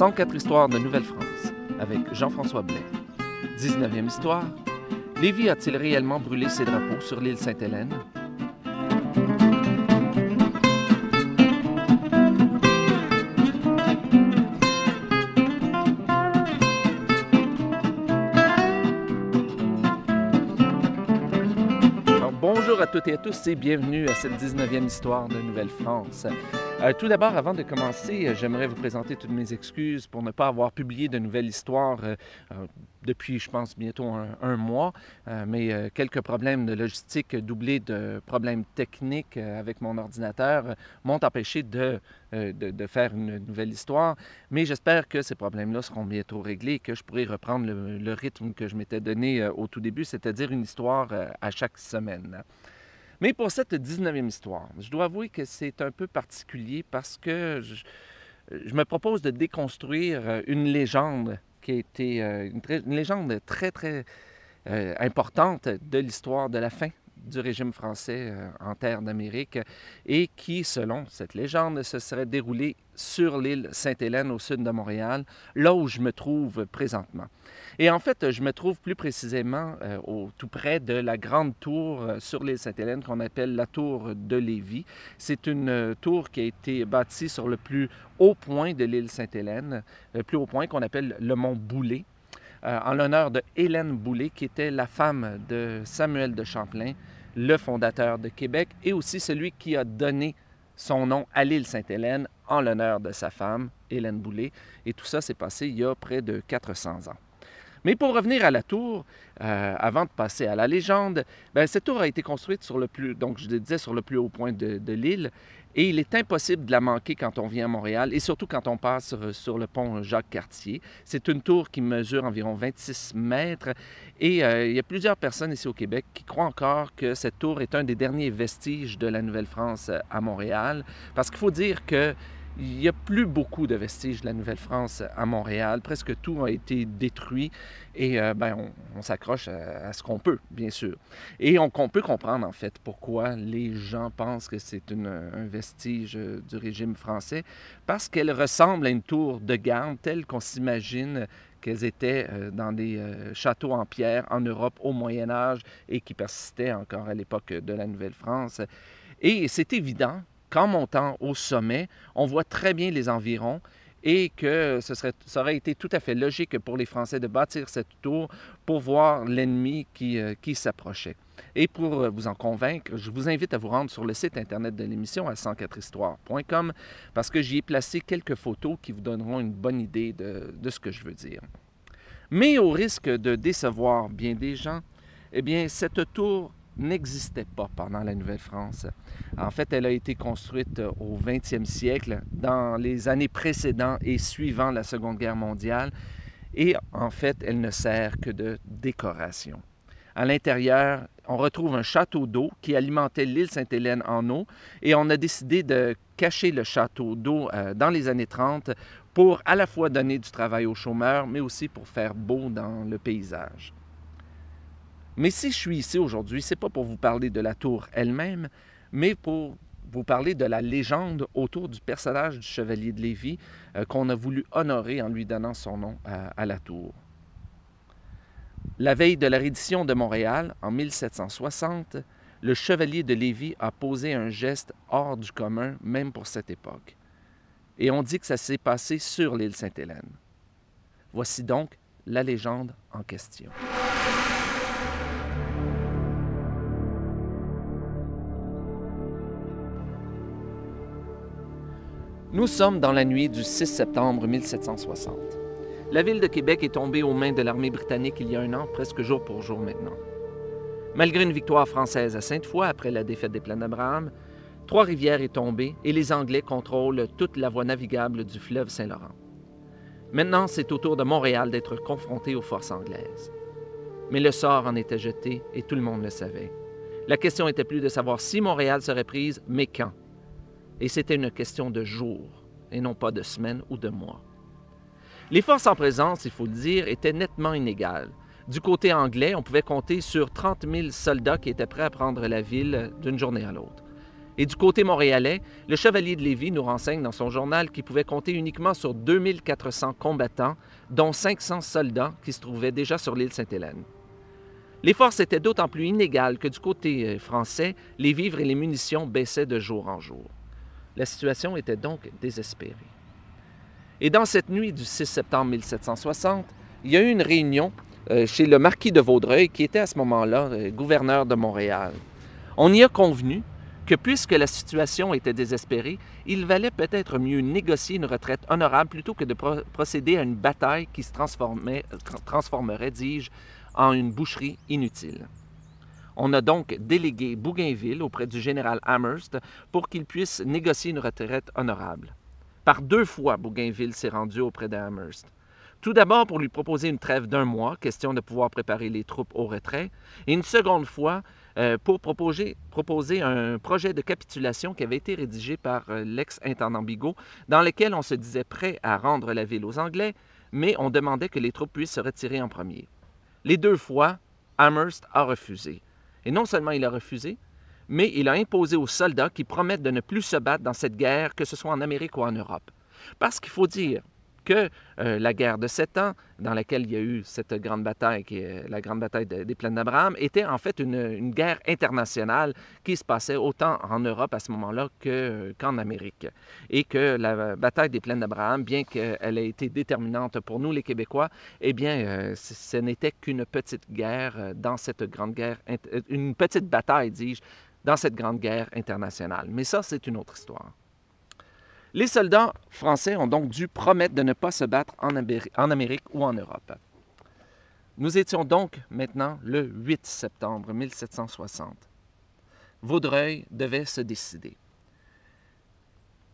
104 histoires de Nouvelle-France avec Jean-François Blais. 19e histoire. Lévis a-t-il réellement brûlé ses drapeaux sur l'île Sainte-Hélène? Toutes et à tous et bienvenue à cette 19e histoire de Nouvelle-France. Euh, tout d'abord, avant de commencer, euh, j'aimerais vous présenter toutes mes excuses pour ne pas avoir publié de nouvelles histoires euh, depuis, je pense, bientôt un, mois. Mais quelques problèmes de logistique doublés de problèmes techniques avec mon ordinateur m'ont empêché de, faire une nouvelle histoire. Mais j'espère que ces problèmes-là seront bientôt réglés et que je pourrai reprendre le, rythme que je m'étais donné au tout début, c'est-à-dire une histoire à chaque semaine. Mais pour cette 19e histoire, je dois avouer que c'est un peu particulier parce que je, me propose de déconstruire euh, une légende qui a été euh, une légende très, très euh, importante de l'histoire de la fin du régime français euh, en terre d'Amérique et qui, selon cette légende, se serait déroulée sur l'île Sainte-Hélène au sud de Montréal, là où je me trouve présentement. Et en fait, je me trouve plus précisément euh, au, tout près de la grande tour euh, sur l'île Sainte-Hélène qu'on appelle la tour de Lévis. C'est une tour qui a été bâtie sur le plus haut point de l'île Sainte-Hélène, le plus haut point qu'on appelle le mont Boulay, euh, en l'honneur de Hélène Boulay, qui était la femme de Samuel de Champlain, le fondateur de Québec, et aussi celui qui a donné son nom à l'île Sainte-Hélène en l'honneur de sa femme, Hélène Boulay. Et tout ça s'est passé il y a près de 400 ans. Mais pour revenir à la tour, euh, avant de passer à la légende, ben, cette tour a été construite sur le plus, donc je disais, sur le plus haut point de l'île, et il est impossible de la manquer quand on vient à Montréal, et surtout quand on passe sur, sur le pont Jacques-Cartier. C'est une tour qui mesure environ 26 mètres, et euh, il y a plusieurs personnes ici au Québec qui croient encore que cette tour est un des derniers vestiges de la Nouvelle-France euh, à Montréal, parce qu'il faut dire que il n'y a plus beaucoup de vestiges de la Nouvelle-France à Montréal. Presque tout a été détruit et euh, ben, on, s'accroche à, ce qu'on peut, bien sûr. Et on, on peut comprendre en fait pourquoi les gens pensent que c'est un vestige euh, du régime français, parce qu'elle ressemble à une tour de garde telle qu'on s'imagine qu'elles étaient euh, dans des châteaux en pierre en Europe au Moyen Âge et qui persistaient encore à l'époque de la Nouvelle-France. Et c'est évident qu'en montant au sommet, on voit très bien les environs et que ce serait, ça aurait été tout à fait logique pour les Français de bâtir cette tour pour voir l'ennemi qui, euh, s'approchait. Et pour euh, vous en convaincre, je vous invite à vous rendre sur le site internet de l'émission à 104histoire.com parce que j'y ai placé quelques photos qui vous donneront une bonne idée de, de ce que je veux dire. Mais au risque de décevoir bien des gens, eh bien, cette tour n'existait pas pendant la Nouvelle-France. En fait, elle a été construite euh, au 20e siècle, dans les années précédentes et suivant la Seconde Guerre mondiale, et en fait, elle ne sert que de décoration. À l'intérieur, on retrouve un château d'eau qui alimentait l'île Sainte-Hélène en eau, et on a décidé de cacher le château d'eau euh, dans les années 30 pour à la fois donner du travail aux chômeurs, mais aussi pour faire beau dans le paysage. Mais si je suis ici aujourd'hui, c'est pas pour vous parler de la tour elle-même, mais pour vous parler de la légende autour du personnage du chevalier de Lévis euh, qu'on a voulu honorer en lui donnant son nom à, à la tour. La veille de la reddition de Montréal, en 1760, le chevalier de Lévis a posé un geste hors du commun, même pour cette époque. Et on dit que ça s'est passé sur l'île Sainte-Hélène. Voici donc la légende en question. Nous sommes dans la nuit du 6 septembre 1760. La ville de Québec est tombée aux mains de l'armée britannique il y a un an, presque jour pour jour maintenant. Malgré une victoire française à Sainte-Foy après la défaite des plaines d'Abraham, Trois-Rivières est tombée et les Anglais contrôlent toute la voie navigable du fleuve Saint-Laurent. Maintenant, c'est au tour de Montréal d'être confronté aux forces anglaises. Mais le sort en était jeté et tout le monde le savait. La question était plus de savoir si Montréal serait prise, mais quand. Et c'était une question de jours, et non pas de semaines ou de mois. Les forces en présence, il faut le dire, étaient nettement inégales. Du côté anglais, on pouvait compter sur 30 000 soldats qui étaient prêts à prendre la ville d'une journée à l'autre. Et du côté montréalais, le chevalier de Lévis nous renseigne dans son journal qu'il pouvait compter uniquement sur 2400 combattants, dont 500 soldats qui se trouvaient déjà sur l'île Sainte-Hélène. Les forces étaient d'autant plus inégales que du côté euh, français, les vivres et les munitions baissaient de jour en jour. La situation était donc désespérée. Et dans cette nuit du 6 septembre 1760, il y a eu une réunion euh, chez le marquis de Vaudreuil, qui était à ce moment-là euh, gouverneur de Montréal. On y a convenu que puisque la situation était désespérée, il valait peut-être mieux négocier une retraite honorable plutôt que de procéder à une bataille qui se transformerait, dis-je, en une boucherie inutile. On a donc délégué Bougainville auprès du général Amherst pour qu'il puisse négocier une retraite honorable. Par deux fois, Bougainville s'est rendu auprès d'Amherst. Tout d'abord pour lui proposer une trêve d'un mois, question de pouvoir préparer les troupes au retrait, et une seconde fois euh, pour proposer, un projet de capitulation qui avait été rédigé par euh, l'ex-intendant Bigot, dans lequel on se disait prêt à rendre la ville aux Anglais, mais on demandait que les troupes puissent se retirer en premier. Les deux fois, Amherst a refusé. Et non seulement il a refusé, mais il a imposé aux soldats qui promettent de ne plus se battre dans cette guerre, que ce soit en Amérique ou en Europe. Parce qu'il faut dire, que euh, la guerre de sept ans, dans laquelle il y a eu cette grande bataille, qui est la grande bataille des plaines d'Abraham, était en fait une, guerre internationale qui se passait autant en Europe à ce moment-là qu'en Amérique. Et que la bataille des plaines d'Abraham, bien qu'elle ait été déterminante pour nous, les Québécois, eh bien, euh, ce n'était qu'une petite guerre euh, dans cette grande guerre, une petite bataille, dis-je, dans cette grande guerre internationale. Mais ça, c'est une autre histoire. Les soldats français ont donc dû promettre de ne pas se battre en, Amérique ou en Europe. Nous étions donc maintenant le 8 septembre 1760. Vaudreuil devait se décider.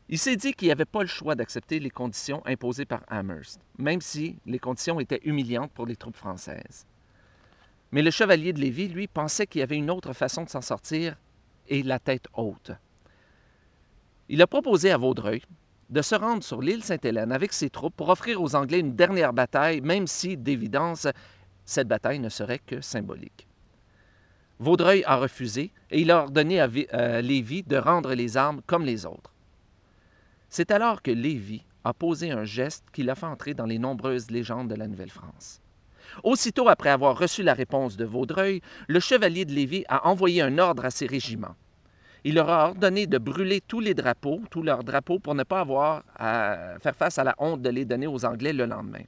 Il s'est dit qu'il n'y avait pas le choix d'accepter les conditions imposées par Amherst, même si les conditions étaient humiliantes pour les troupes françaises. Mais le chevalier de Lévis, lui, pensait qu'il y avait une autre façon de s'en sortir et la tête haute. Il a proposé à Vaudreuil de se rendre sur l'île Sainte-Hélène avec ses troupes pour offrir aux Anglais une dernière bataille, même si, d'évidence, cette bataille ne serait que symbolique. Vaudreuil a refusé et il a ordonné à Lévis de rendre les armes comme les autres. C'est alors que Lévis a posé un geste qui l'a fait entrer dans les nombreuses légendes de la Nouvelle-France. Aussitôt après avoir reçu la réponse de Vaudreuil, le chevalier de Lévis a envoyé un ordre à ses régiments il leur a ordonné de brûler tous les drapeaux, tous leurs drapeaux, pour ne pas avoir à faire face à la honte de les donner aux Anglais le lendemain.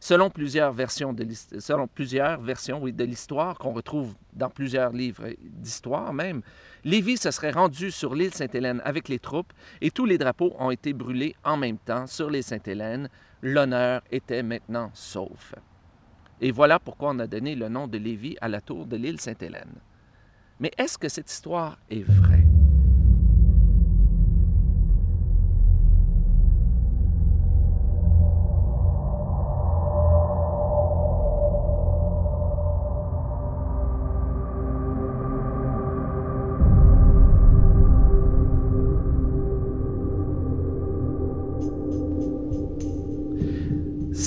Selon plusieurs versions de, selon plusieurs versions de l'histoire qu'on retrouve dans plusieurs livres d'histoire même, Lévis se serait rendu sur l'île Sainte-Hélène avec les troupes et tous les drapeaux ont été brûlés en même temps sur l'île Sainte-Hélène. L'honneur était maintenant sauf. Et voilà pourquoi on a donné le nom de Lévis à la tour de l'île Sainte-Hélène. Mais est-ce que cette histoire est vraie?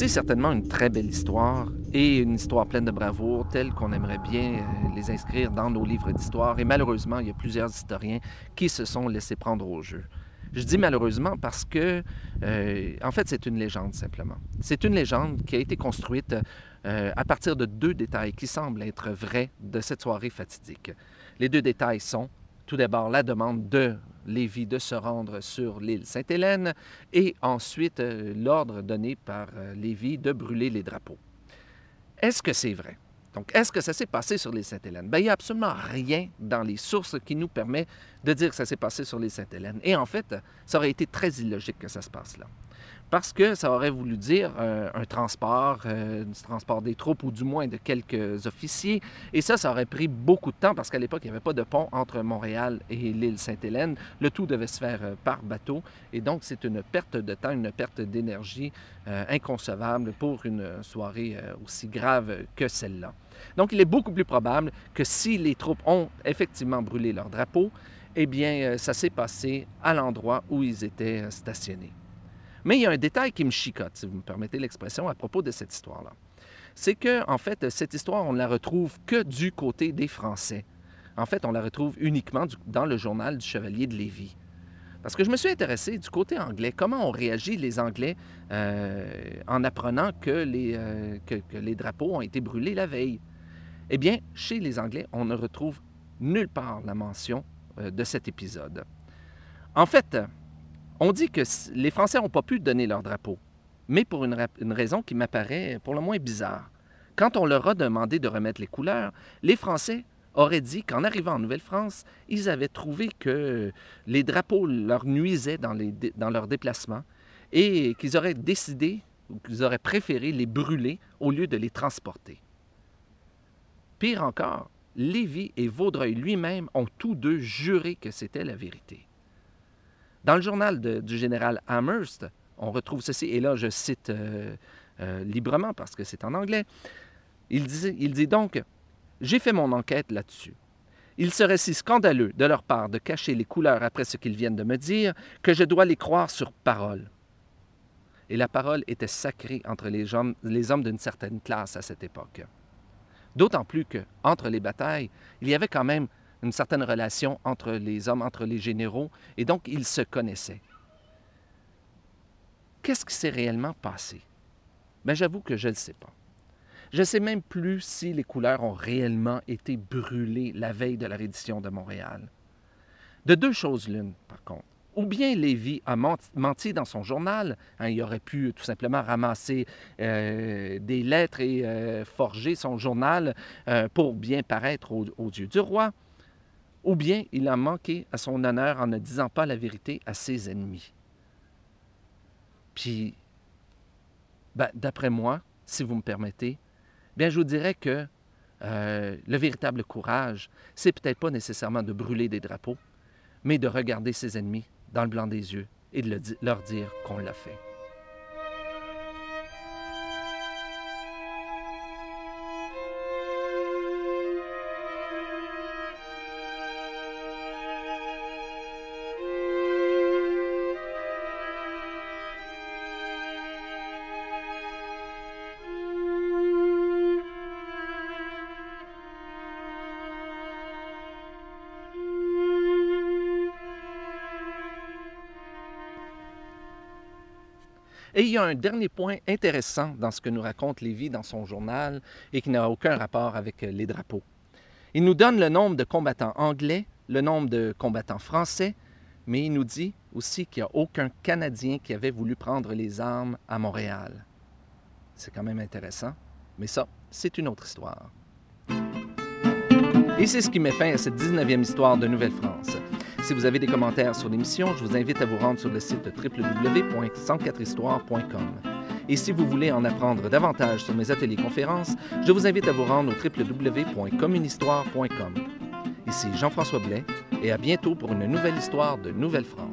C'est certainement une très belle histoire et une histoire pleine de bravoure, telle qu'on aimerait bien euh, les inscrire dans nos livres d'histoire. Et malheureusement, il y a plusieurs historiens qui se sont laissés prendre au jeu. Je dis malheureusement parce que, euh, en fait, c'est une légende simplement. C'est une légende qui a été construite euh, à partir de deux détails qui semblent être vrais de cette soirée fatidique. Les deux détails sont, tout d'abord, la demande de Lévis de se rendre sur l'île Sainte-Hélène et ensuite l'ordre donné par Lévis de brûler les drapeaux. Est-ce que c'est vrai? Donc, est-ce que ça s'est passé sur les Sainte-Hélène? Bien, il n'y a absolument rien dans les sources qui nous permet de dire que ça s'est passé sur les Sainte-Hélène. Et en fait, ça aurait été très illogique que ça se passe là parce que ça aurait voulu dire euh, un transport, euh, du transport des troupes ou du moins de quelques officiers. Et ça, ça aurait pris beaucoup de temps parce qu'à l'époque, il n'y avait pas de pont entre Montréal et l'île Sainte-Hélène. Le tout devait se faire euh, par bateau. Et donc, c'est une perte de temps, une perte d'énergie inconcevable pour une soirée aussi grave que celle-là. Donc, il est beaucoup plus probable que si les troupes ont effectivement brûlé leur drapeau, eh bien, ça s'est passé à l'endroit où ils étaient stationnés. Mais il y a un détail qui me chicote, si vous me permettez l'expression, à propos de cette histoire-là. C'est que, en fait, cette histoire, on ne la retrouve que du côté des Français. En fait, on la retrouve uniquement dans le journal du Chevalier de Lévis. Parce que je me suis intéressé du côté anglais, comment ont réagi les Anglais euh, en apprenant que les, euh, que, les drapeaux ont été brûlés la veille. Eh bien, chez les Anglais, on ne retrouve nulle part la mention euh, de cet épisode. En fait, on dit que les Français n'ont pas pu donner leur drapeau, mais pour une, raison qui m'apparaît pour le moins bizarre. Quand on leur a demandé de remettre les couleurs, les Français aurait dit qu'en arrivant en Nouvelle-France, ils avaient trouvé que les drapeaux leur nuisaient dans, dans leur déplacement et qu'ils auraient décidé ou qu'ils auraient préféré les brûler au lieu de les transporter. Pire encore, Lévy et Vaudreuil lui-même ont tous deux juré que c'était la vérité. Dans le journal du général Amherst, on retrouve ceci, et là je cite euh, euh, librement parce que c'est en anglais, il dit, il dit donc j'ai fait mon enquête là-dessus. Il serait si scandaleux de leur part de cacher les couleurs après ce qu'ils viennent de me dire que je dois les croire sur parole. Et la parole était sacrée entre les hommes, les hommes d'une certaine classe à cette époque. D'autant plus que, entre les batailles, il y avait quand même une certaine relation entre les hommes, entre les généraux, et donc ils se connaissaient. Qu'est-ce qui s'est réellement passé? Ben, j'avoue que je ne le sais pas. Je ne sais même plus si les couleurs ont réellement été brûlées la veille de la reddition de Montréal. De deux choses l'une, par contre. Ou bien Lévy a menti dans son journal, hein, il aurait pu tout simplement ramasser euh, des lettres et euh, forger son journal euh, pour bien paraître aux, yeux du roi, ou bien il a manqué à son honneur en ne disant pas la vérité à ses ennemis. Puis, ben, d'après moi, si vous me permettez, bien, je vous dirais que le véritable courage, c'est peut-être pas nécessairement de brûler des drapeaux, mais de regarder ses ennemis dans le blanc des yeux et de leur dire qu'on l'a fait. Et il y a un dernier point intéressant dans ce que nous raconte Lévy dans son journal et qui n'a aucun rapport avec euh, les drapeaux. Il nous donne le nombre de combattants anglais, le nombre de combattants français, mais il nous dit aussi qu'il n'y a aucun Canadien qui avait voulu prendre les armes à Montréal. C'est quand même intéressant, mais ça, c'est une autre histoire. Et c'est ce qui met fin à cette 19e histoire de Nouvelle-France. Si vous avez des commentaires sur l'émission, je vous invite à vous rendre sur le site www.104histoire.com. Et si vous voulez en apprendre davantage sur mes ateliers conférences, je vous invite à vous rendre au www.communhistoire.com. Ici Jean-François Blais et à bientôt pour une nouvelle histoire de Nouvelle-France.